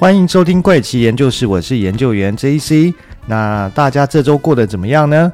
欢迎收听怪奇研究室，我是研究员 JC。那大家这周过得怎么样呢？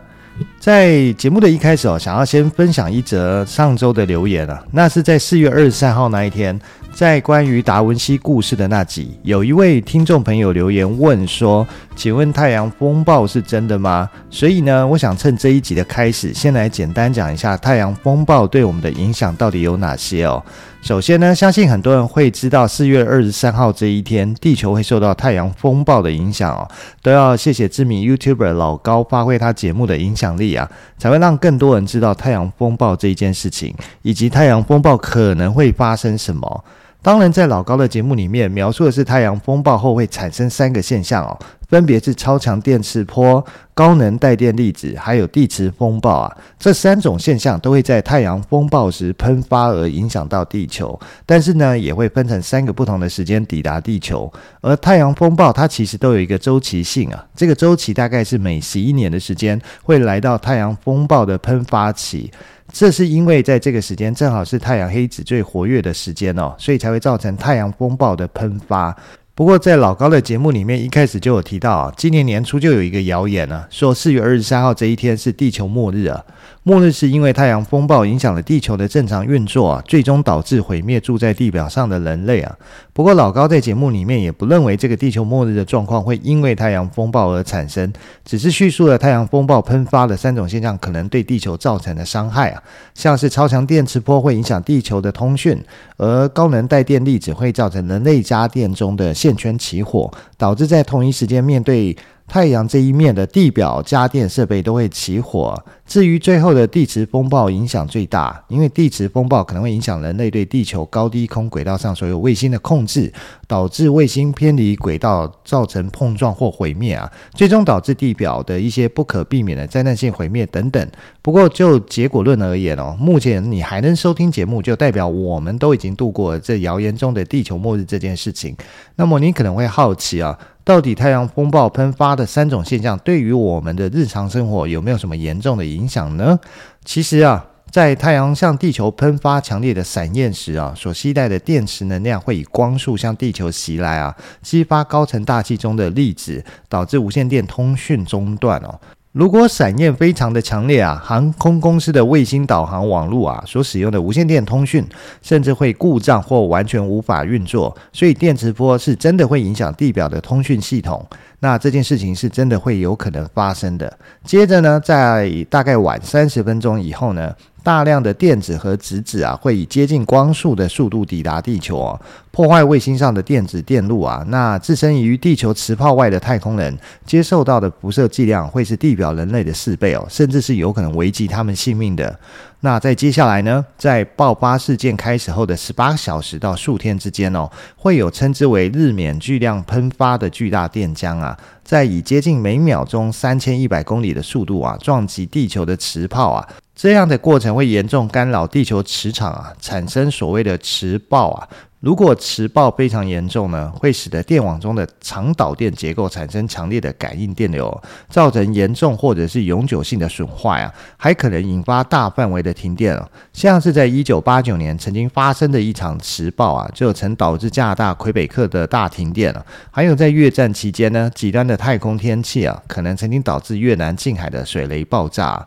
在节目的一开始哦，想要先分享一则上周的留言啊，那是在四月二十三号那一天。在关于达文西故事的那集，有一位听众朋友留言问说：“请问太阳风暴是真的吗？”所以呢，我想趁这一集的开始，先来简单讲一下太阳风暴对我们的影响到底有哪些哦。首先呢，相信很多人会知道，四月二十三号这一天，地球会受到太阳风暴的影响哦。都要谢谢知名 YouTuber 老高发挥他节目的影响力才会让更多人知道太阳风暴这一件事情，以及太阳风暴可能会发生什么。当然，在老高的节目里面描述的是太阳风暴后会产生三个现象哦，分别是超强电磁波、高能带电粒子，还有地磁风暴啊。这三种现象都会在太阳风暴时喷发而影响到地球，但是呢，也会分成三个不同的时间抵达地球。而太阳风暴它其实都有一个周期性啊，这个周期大概是每十一年的时间会来到太阳风暴的喷发期。这是因为在这个时间正好是太阳黑子最活跃的时间哦，所以才会造成太阳风暴的喷发。不过在老高的节目里面一开始就有提到啊，今年年初就有一个谣言呢，说四月二十三号这一天是地球末日啊。末日是因为太阳风暴影响了地球的正常运作啊，最终导致毁灭住在地表上的人类啊。不过老高在节目里面也不认为这个地球末日的状况会因为太阳风暴而产生，只是叙述了太阳风暴喷发的三种现象可能对地球造成的伤害啊，像是超强电磁波会影响地球的通讯，而高能带电粒子会造成人类家电中的线圈起火，导致在同一时间面对。太阳这一面的地表家电设备都会起火。至于最后的地磁风暴影响最大，因为地磁风暴可能会影响人类对地球高低空轨道上所有卫星的控制，导致卫星偏离轨道，造成碰撞或毁灭啊，最终导致地表的一些不可避免的灾难性毁灭等等。不过就结果论而言哦，目前你还能收听节目，就代表我们都已经度过这谣言中的地球末日这件事情。那么你可能会好奇啊。到底太阳风暴喷发的三种现象对于我们的日常生活有没有什么严重的影响呢？其实啊，在太阳向地球喷发强烈的闪焰时啊，所携带的电池能量会以光速向地球袭来啊，激发高层大气中的粒子，导致无线电通讯中断哦。如果闪焰非常的强烈啊，航空公司的卫星导航网络啊，所使用的无线电通讯甚至会故障或完全无法运作，所以电磁波是真的会影响地表的通讯系统。那这件事情是真的会有可能发生的。接着呢，在大概晚三十分钟以后呢，大量的电子和质子啊，会以接近光速的速度抵达地球哦，破坏卫星上的电子电路啊。那置身于地球磁泡外的太空人接受到的辐射剂量会是地表人类的四倍哦，甚至是有可能危及他们性命的。那在接下来呢，在爆发事件开始后的十八小时到数天之间哦，会有称之为日冕巨量喷发的巨大电浆啊，在以接近每秒钟三千一百公里的速度啊，撞击地球的磁泡啊，这样的过程会严重干扰地球磁场啊，产生所谓的磁暴啊。如果磁暴非常严重呢，会使得电网中的长导电结构产生强烈的感应电流，造成严重或者是永久性的损坏啊，还可能引发大范围的停电啊。像是在一九八九年曾经发生的一场磁暴啊，就曾导致加拿大魁北克的大停电了。还有在越战期间呢，极端的太空天气啊，可能曾经导致越南近海的水雷爆炸。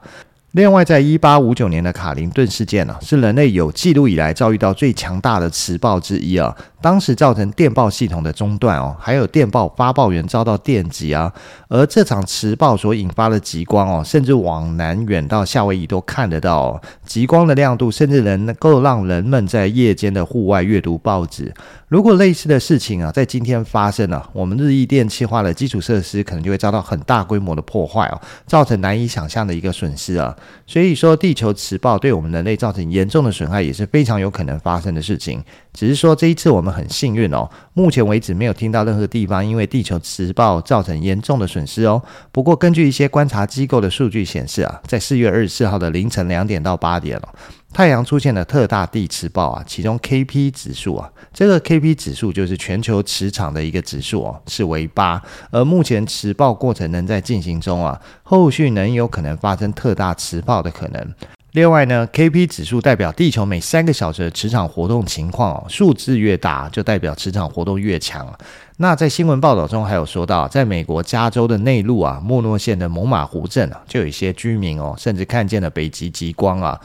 另外，在一八五九年的卡林顿事件呢，是人类有记录以来遭遇到最强大的磁暴之一啊。当时造成电报系统的中断哦，还有电报发报员遭到电击啊。而这场磁暴所引发的极光哦，甚至往南远到夏威夷都看得到哦。极光的亮度甚至能够让人们在夜间的户外阅读报纸。如果类似的事情啊，在今天发生了，我们日益电气化的基础设施可能就会遭到很大规模的破坏哦，造成难以想象的一个损失啊。所以说，地球磁暴对我们人类造成严重的损害也是非常有可能发生的事情。只是说这一次我们很幸运哦，目前为止没有听到任何地方因为地球磁暴造成严重的损失哦。不过根据一些观察机构的数据显示啊，在四月二十四号的凌晨两点到八点哦，太阳出现了特大地磁暴啊，其中 KP 指数啊，这个 KP 指数就是全球磁场的一个指数哦，是为八。而目前磁暴过程仍在进行中啊，后续能有可能发生特大磁暴的可能。另外呢，KP 指数代表地球每三个小时的磁场活动情况哦，数字越大就代表磁场活动越强。那在新闻报道中还有说到，在美国加州的内陆啊，莫诺县的蒙马湖镇啊，就有一些居民哦，甚至看见了北极极光啊。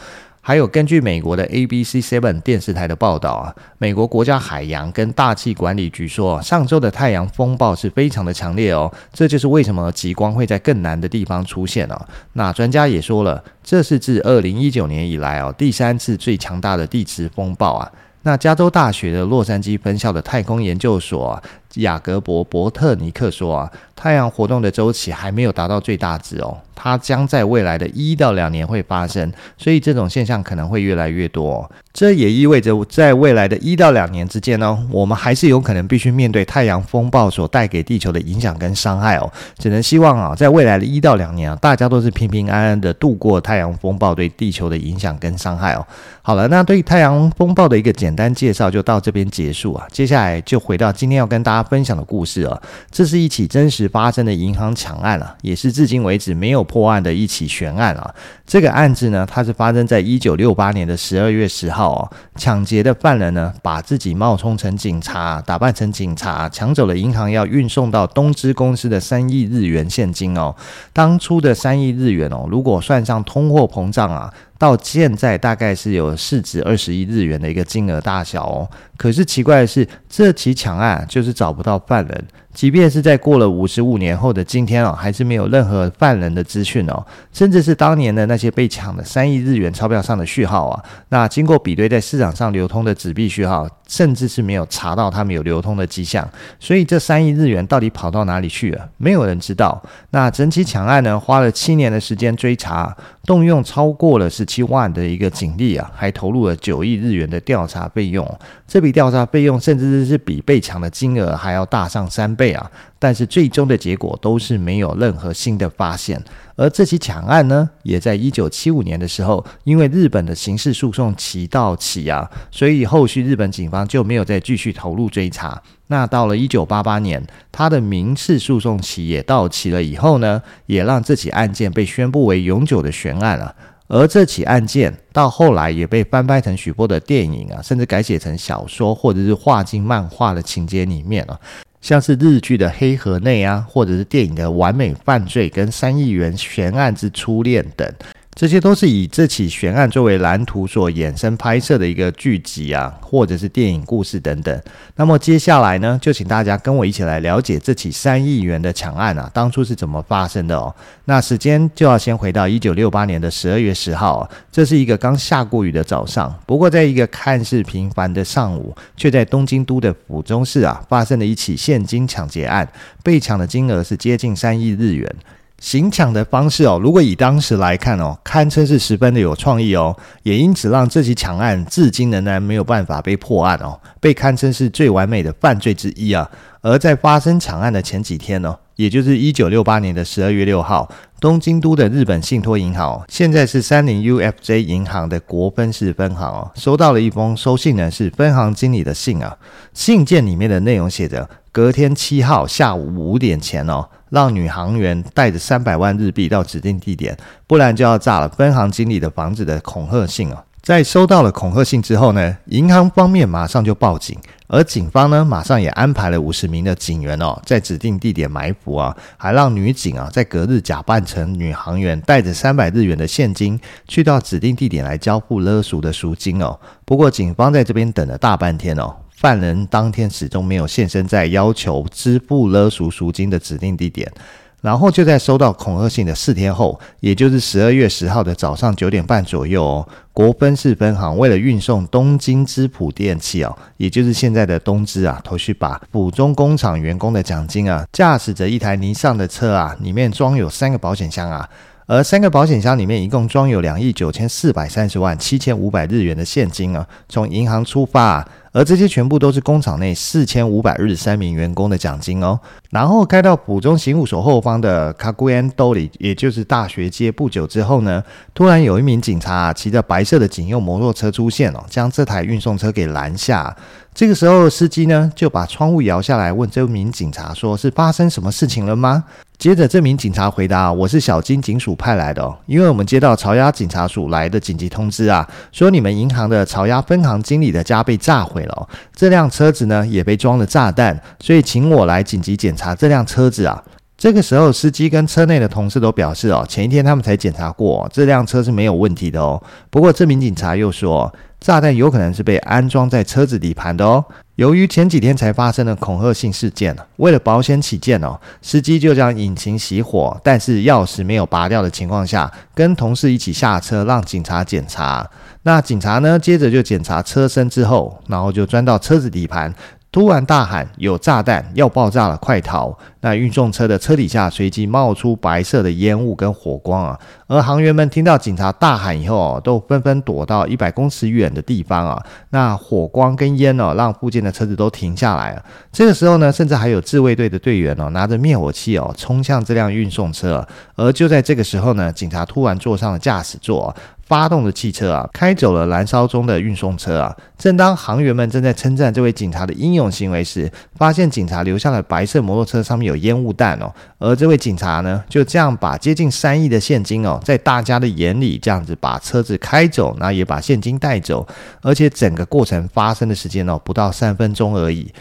还有根据美国的 ABC Seven 电视台的报道啊，美国国家海洋跟大气管理局说，上周的太阳风暴是非常的强烈哦，这就是为什么极光会在更南的地方出现哦。那专家也说了，这是自二零一九年以来哦第三次最强大的地磁风暴啊。那加州大学的洛杉矶分校的太空研究所。雅格伯伯特尼克说啊，太阳活动的周期还没有达到最大值哦，它将在未来的一到两年会发生，所以这种现象可能会越来越多。这也意味着在未来的一到两年之间呢，我们还是有可能必须面对太阳风暴所带给地球的影响跟伤害哦。只能希望啊，在未来的一到两年啊，大家都是平平安安的度过太阳风暴对地球的影响跟伤害哦。好了，那对太阳风暴的一个简单介绍就到这边结束啊，接下来就回到今天要跟大家。分享的故事啊，这是一起真实发生的银行抢案啊，也是至今为止没有破案的一起悬案啊。这个案子呢，它是发生在一九六八年的十二月十号哦。抢劫的犯人呢，把自己冒充成警察，打扮成警察，抢走了银行要运送到东芝公司的三亿日元现金哦。当初的三亿日元哦，如果算上通货膨胀啊。到现在大概是有市值二十亿日元的一个金额大小哦。可是奇怪的是，这起抢案就是找不到犯人。即便是在过了五十五年后的今天哦，还是没有任何犯人的资讯哦，甚至是当年的那些被抢的三亿日元钞票上的序号啊，那经过比对，在市场上流通的纸币序号，甚至是没有查到他们有流通的迹象。所以这三亿日元到底跑到哪里去了？没有人知道。那整起抢案呢，花了七年的时间追查，动用超过了七万的一个警力啊，还投入了九亿日元的调查费用。这笔调查费用甚至是比被抢的金额还要大上三倍。啊，但是最终的结果都是没有任何新的发现。而这起抢案呢，也在一九七五年的时候，因为日本的刑事诉讼期到期啊，所以后续日本警方就没有再继续投入追查。那到了一九八八年，他的民事诉讼期也到期了以后呢，也让这起案件被宣布为永久的悬案了。而这起案件到后来也被翻拍成许多的电影啊，甚至改写成小说或者是画进漫画的情节里面啊。像是日剧的《黑河内》啊，或者是电影的《完美犯罪》跟《三亿元悬案之初恋》等。这些都是以这起悬案作为蓝图所衍生拍摄的一个剧集啊，或者是电影故事等等。那么接下来呢，就请大家跟我一起来了解这起三亿元的抢案啊，当初是怎么发生的哦。那时间就要先回到一九六八年的十二月十号，这是一个刚下过雨的早上。不过，在一个看似平凡的上午，却在东京都的府中市啊，发生了一起现金抢劫案，被抢的金额是接近三亿日元。行抢的方式哦，如果以当时来看哦，堪称是十分的有创意哦，也因此让这起抢案至今仍然没有办法被破案哦，被堪称是最完美的犯罪之一啊。而在发生惨案的前几天呢，也就是一九六八年的十二月六号，东京都的日本信托银行，现在是三菱 UFJ 银行的国分市分行哦，收到了一封收信人是分行经理的信啊，信件里面的内容写着，隔天七号下午五点前哦。让女行员带着三百万日币到指定地点，不然就要炸了分行经理的房子的恐吓信哦。在收到了恐吓信之后呢，银行方面马上就报警，而警方呢，马上也安排了五十名的警员哦，在指定地点埋伏啊，还让女警啊在隔日假扮成女行员，带着三百日元的现金去到指定地点来交付勒赎的赎金哦。不过警方在这边等了大半天哦。犯人当天始终没有现身在要求支付勒赎赎金的指定地点，然后就在收到恐吓信的四天后，也就是十二月十号的早上九点半左右哦，国分市分行为了运送东京芝普电器哦，也就是现在的东芝啊，头绪把府中工厂员工的奖金啊，驾驶着一台尼桑的车啊，里面装有三个保险箱啊。而三个保险箱里面一共装有两亿九千四百三十万七千五百日元的现金啊，从银行出发啊，而这些全部都是工厂内四千五百日三名员工的奖金哦。然后开到浦中刑务所后方的 Kaguyan 兜里，也就是大学街不久之后呢，突然有一名警察骑着白色的警用摩托车出现哦，将这台运送车给拦下。这个时候，司机呢就把窗户摇下来，问这名警察说：“是发生什么事情了吗？”接着，这名警察回答：“我是小金警署派来的哦，因为我们接到朝鸭警察署来的紧急通知啊，说你们银行的朝鸭分行经理的家被炸毁了哦，这辆车子呢也被装了炸弹，所以请我来紧急检查这辆车子啊。”这个时候，司机跟车内的同事都表示哦，前一天他们才检查过，这辆车是没有问题的哦。不过，这名警察又说，炸弹有可能是被安装在车子底盘的哦。由于前几天才发生的恐吓性事件，为了保险起见哦，司机就将引擎熄火，但是钥匙没有拔掉的情况下，跟同事一起下车让警察检查。那警察呢，接着就检查车身之后，然后就钻到车子底盘。突然大喊：“有炸弹，要爆炸了，快逃！”那运送车的车底下随即冒出白色的烟雾跟火光啊！而航员们听到警察大喊以后，都纷纷躲到一百公尺远的地方啊！那火光跟烟哦，让附近的车子都停下来了。这个时候呢，甚至还有自卫队的队员哦，拿着灭火器哦，冲向这辆运送车。而就在这个时候呢，警察突然坐上了驾驶座。发动的汽车啊，开走了燃烧中的运送车啊。正当行员们正在称赞这位警察的英勇行为时，发现警察留下了白色摩托车上面有烟雾弹哦。而这位警察呢，就这样把接近三亿的现金哦，在大家的眼里这样子把车子开走，那也把现金带走，而且整个过程发生的时间哦，不到三分钟而已。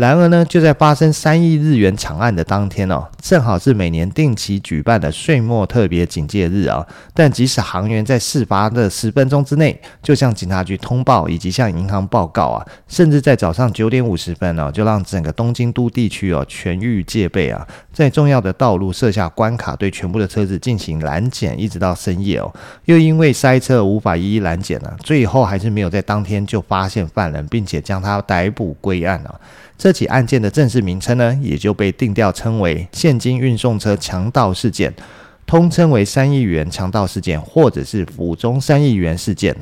然而呢，就在发生三亿日元抢案的当天哦，正好是每年定期举办的岁末特别警戒日啊。但即使行员在事发的十分钟之内就向警察局通报以及向银行报告啊，甚至在早上九点五十分哦，就让整个东京都地区哦全域戒备啊，在重要的道路设下关卡，对全部的车子进行拦检，一直到深夜哦。又因为塞车无法一一拦检了，最后还是没有在当天就发现犯人，并且将他逮捕归案了。这起案件的正式名称呢，也就被定调称为“现金运送车强盗事件”，通称为“三亿元强盗事件”或者是“府中三亿元事件”。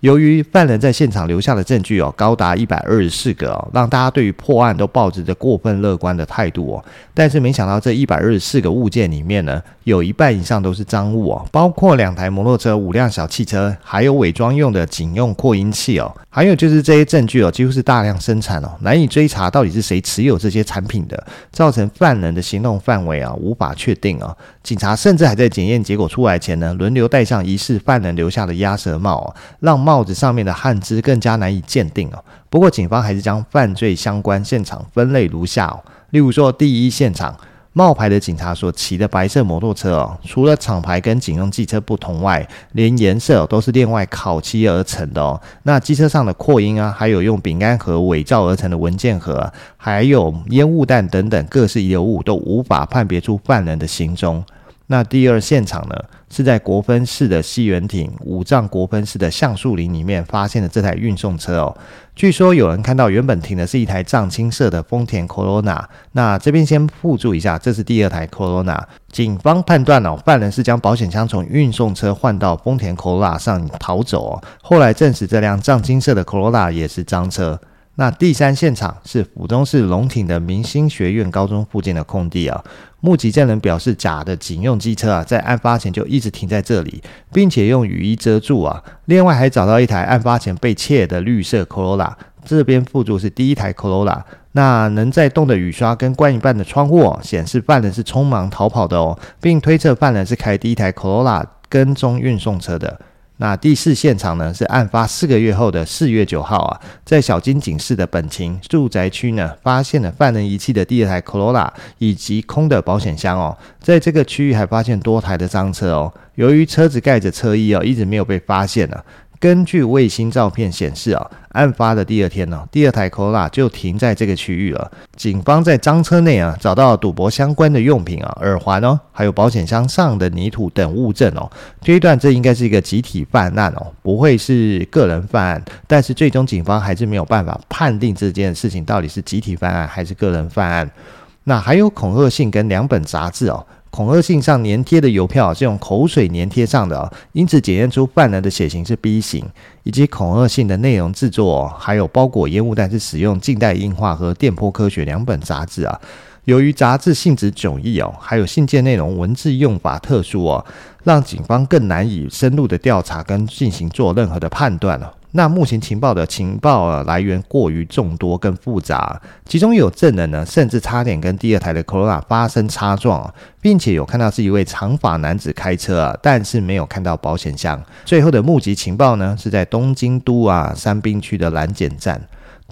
由于犯人在现场留下的证据哦，高达一百二十四个哦，让大家对于破案都抱着着过分乐观的态度哦。但是没想到这一百二十四个物件里面呢，有一半以上都是赃物哦，包括两台摩托车、五辆小汽车，还有伪装用的警用扩音器哦。还有就是这些证据哦，几乎是大量生产哦，难以追查到底是谁持有这些产品的，造成犯人的行动范围啊无法确定哦。警察甚至还在检验结果出来前呢，轮流戴上疑似犯人留下的鸭舌帽哦，让帽帽子上面的汗渍更加难以鉴定哦。不过警方还是将犯罪相关现场分类如下哦，例如说第一现场。冒牌的警察所骑的白色摩托车哦，除了厂牌跟警用机车不同外，连颜色都是另外烤漆而成的哦。那机车上的扩音啊，还有用饼干盒伪造而成的文件盒，还有烟雾弹等等各式遗留物，都无法判别出犯人的行踪。那第二现场呢，是在国分市的西园町五藏国分市的橡树林里面发现的这台运送车哦。据说有人看到原本停的是一台藏青色的丰田 Corona。那这边先附注一下，这是第二台 Corona。警方判断哦，犯人是将保险箱从运送车换到丰田 Corona 上逃走哦。后来证实这辆藏青色的 Corona 也是赃车。那第三现场是府中市龙亭的明星学院高中附近的空地啊。目击证人表示，假的警用机车啊，在案发前就一直停在这里，并且用雨衣遮住啊。另外，还找到一台案发前被窃的绿色 Corolla，这边附注是第一台 Corolla。那能在动的雨刷跟关一半的窗户哦，显示犯人是匆忙逃跑的哦，并推测犯人是开第一台 Corolla 跟踪运送车的。那第四现场呢，是案发四个月后的四月九号啊，在小金井市的本町住宅区呢，发现了犯人遗弃的第二台 Corolla 以及空的保险箱哦，在这个区域还发现多台的赃车哦，由于车子盖着车衣哦，一直没有被发现呢。根据卫星照片显示啊，案发的第二天呢，第二台 c o l a 就停在这个区域了。警方在赃车内啊找到赌博相关的用品啊，耳环哦，还有保险箱上的泥土等物证哦，推断这应该是一个集体犯案哦，不会是个人犯案。但是最终警方还是没有办法判定这件事情到底是集体犯案还是个人犯案。那还有恐吓信跟两本杂志哦。恐吓信上粘贴的邮票是用口水粘贴上的，因此检验出犯人的血型是 B 型，以及恐吓信的内容制作，还有包裹烟雾弹是使用近代硬化和电波科学两本杂志啊。由于杂志性质迥异哦，还有信件内容文字用法特殊哦，让警方更难以深入的调查跟进行做任何的判断了。那目前情报的情报来源过于众多跟复杂，其中有证人呢，甚至差点跟第二台的 Corolla 发生擦撞，并且有看到是一位长发男子开车，但是没有看到保险箱。最后的目击情报呢，是在东京都啊三滨区的拦检站，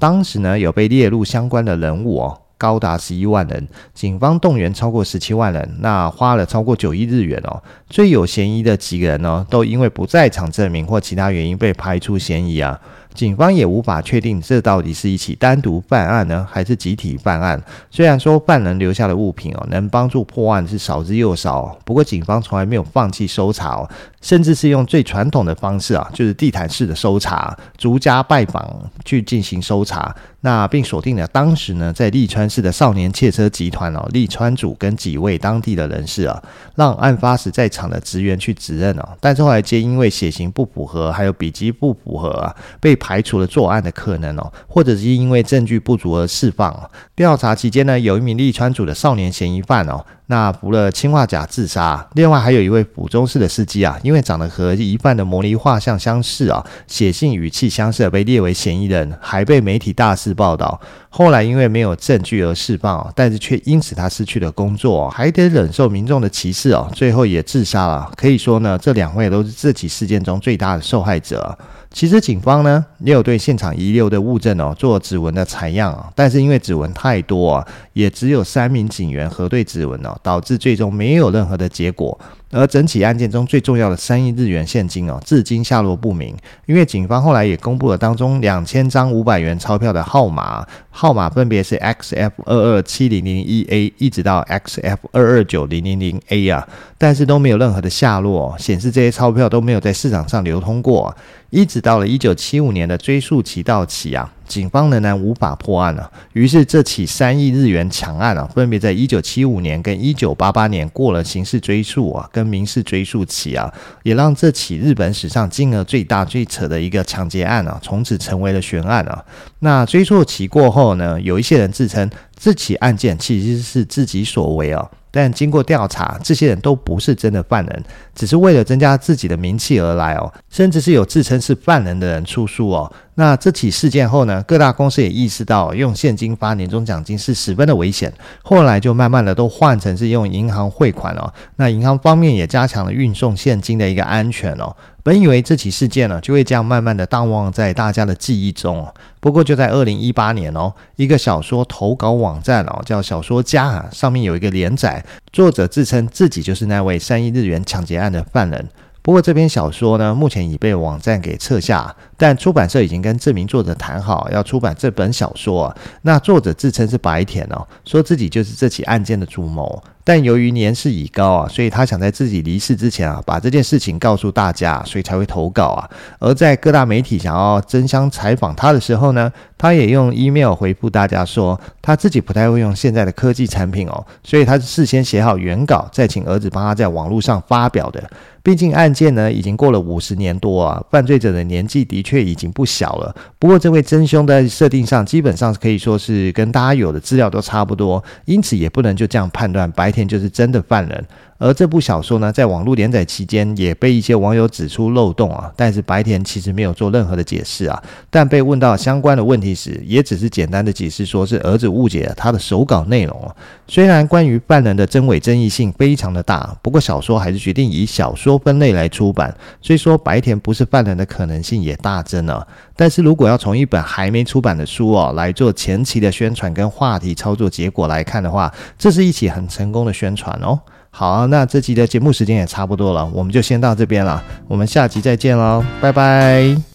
当时呢有被列入相关的人物哦。高达十一万人，警方动员超过十七万人，那花了超过九亿日元哦。最有嫌疑的几个人呢，都因为不在场证明或其他原因被排除嫌疑啊。警方也无法确定这到底是一起单独犯案呢，还是集体犯案。虽然说犯人留下的物品哦，能帮助破案是少之又少，不过警方从来没有放弃搜查哦。甚至是用最传统的方式啊，就是地毯式的搜查，逐家拜访去进行搜查，那并锁定了当时呢在利川市的少年汽车集团哦，利川组跟几位当地的人士啊，让案发时在场的职员去指认哦，但是后来皆因为血型不符合，还有笔迹不符合啊，被排除了作案的可能哦，或者是因为证据不足而释放。调查期间呢，有一名利川组的少年嫌疑犯哦。那服了氰化钾自杀，另外还有一位府中市的司机啊，因为长得和疑犯的模拟画像相似啊，写信语气相似，被列为嫌疑人，还被媒体大肆报道。后来因为没有证据而释放，但是却因此他失去了工作，还得忍受民众的歧视哦，最后也自杀了。可以说呢，这两位都是这起事件中最大的受害者。其实警方呢也有对现场遗留的物证哦做指纹的采样啊，但是因为指纹太多啊，也只有三名警员核对指纹哦，导致最终没有任何的结果。而整起案件中最重要的三亿日元现金哦，至今下落不明。因为警方后来也公布了当中两千张五百元钞票的号码，号码分别是 XF 二二七零零一 A 一直到 XF 二二九零零零 A 啊，但是都没有任何的下落，显示这些钞票都没有在市场上流通过。一直到了一九七五年的追诉期到期啊，警方仍然无法破案了啊。于是这起三亿日元抢案啊，分别在一九七五年跟一九八八年过了刑事追诉啊，跟民事追诉期啊，也让这起日本史上金额最大最扯的一个抢劫案啊，从此成为了悬案啊。那追诉期过后呢，有一些人自称这起案件其实是自己所为啊。但经过调查，这些人都不是真的犯人，只是为了增加自己的名气而来哦。甚至是有自称是犯人的人出书哦。那这起事件后呢，各大公司也意识到用现金发年终奖金是十分的危险，后来就慢慢的都换成是用银行汇款哦。那银行方面也加强了运送现金的一个安全哦。本以为这起事件呢，就会这样慢慢的淡忘在大家的记忆中。不过就在二零一八年哦，一个小说投稿网站哦，叫小说家啊，上面有一个连载，作者自称自己就是那位三亿日元抢劫案的犯人。不过这篇小说呢，目前已被网站给撤下，但出版社已经跟这名作者谈好要出版这本小说。那作者自称是白田哦，说自己就是这起案件的主谋。但由于年事已高啊，所以他想在自己离世之前啊，把这件事情告诉大家，所以才会投稿啊。而在各大媒体想要争相采访他的时候呢，他也用 email 回复大家说，他自己不太会用现在的科技产品哦，所以他是事先写好原稿，再请儿子帮他在网络上发表的。毕竟案件呢已经过了五十年多啊，犯罪者的年纪的确已经不小了。不过这位真凶在设定上基本上可以说是跟大家有的资料都差不多，因此也不能就这样判断白。就是真的犯人，而这部小说呢，在网络连载期间也被一些网友指出漏洞啊，但是白田其实没有做任何的解释啊，但被问到相关的问题时，也只是简单的解释说是儿子误解了他的手稿内容。虽然关于犯人的真伪争议性非常的大，不过小说还是决定以小说分类来出版，所以说白田不是犯人的可能性也大增了。但是如果要从一本还没出版的书哦来做前期的宣传跟话题操作结果来看的话，这是一起很成功的宣传哦。好，那这集的节目时间也差不多了，我们就先到这边了，我们下集再见喽，拜拜。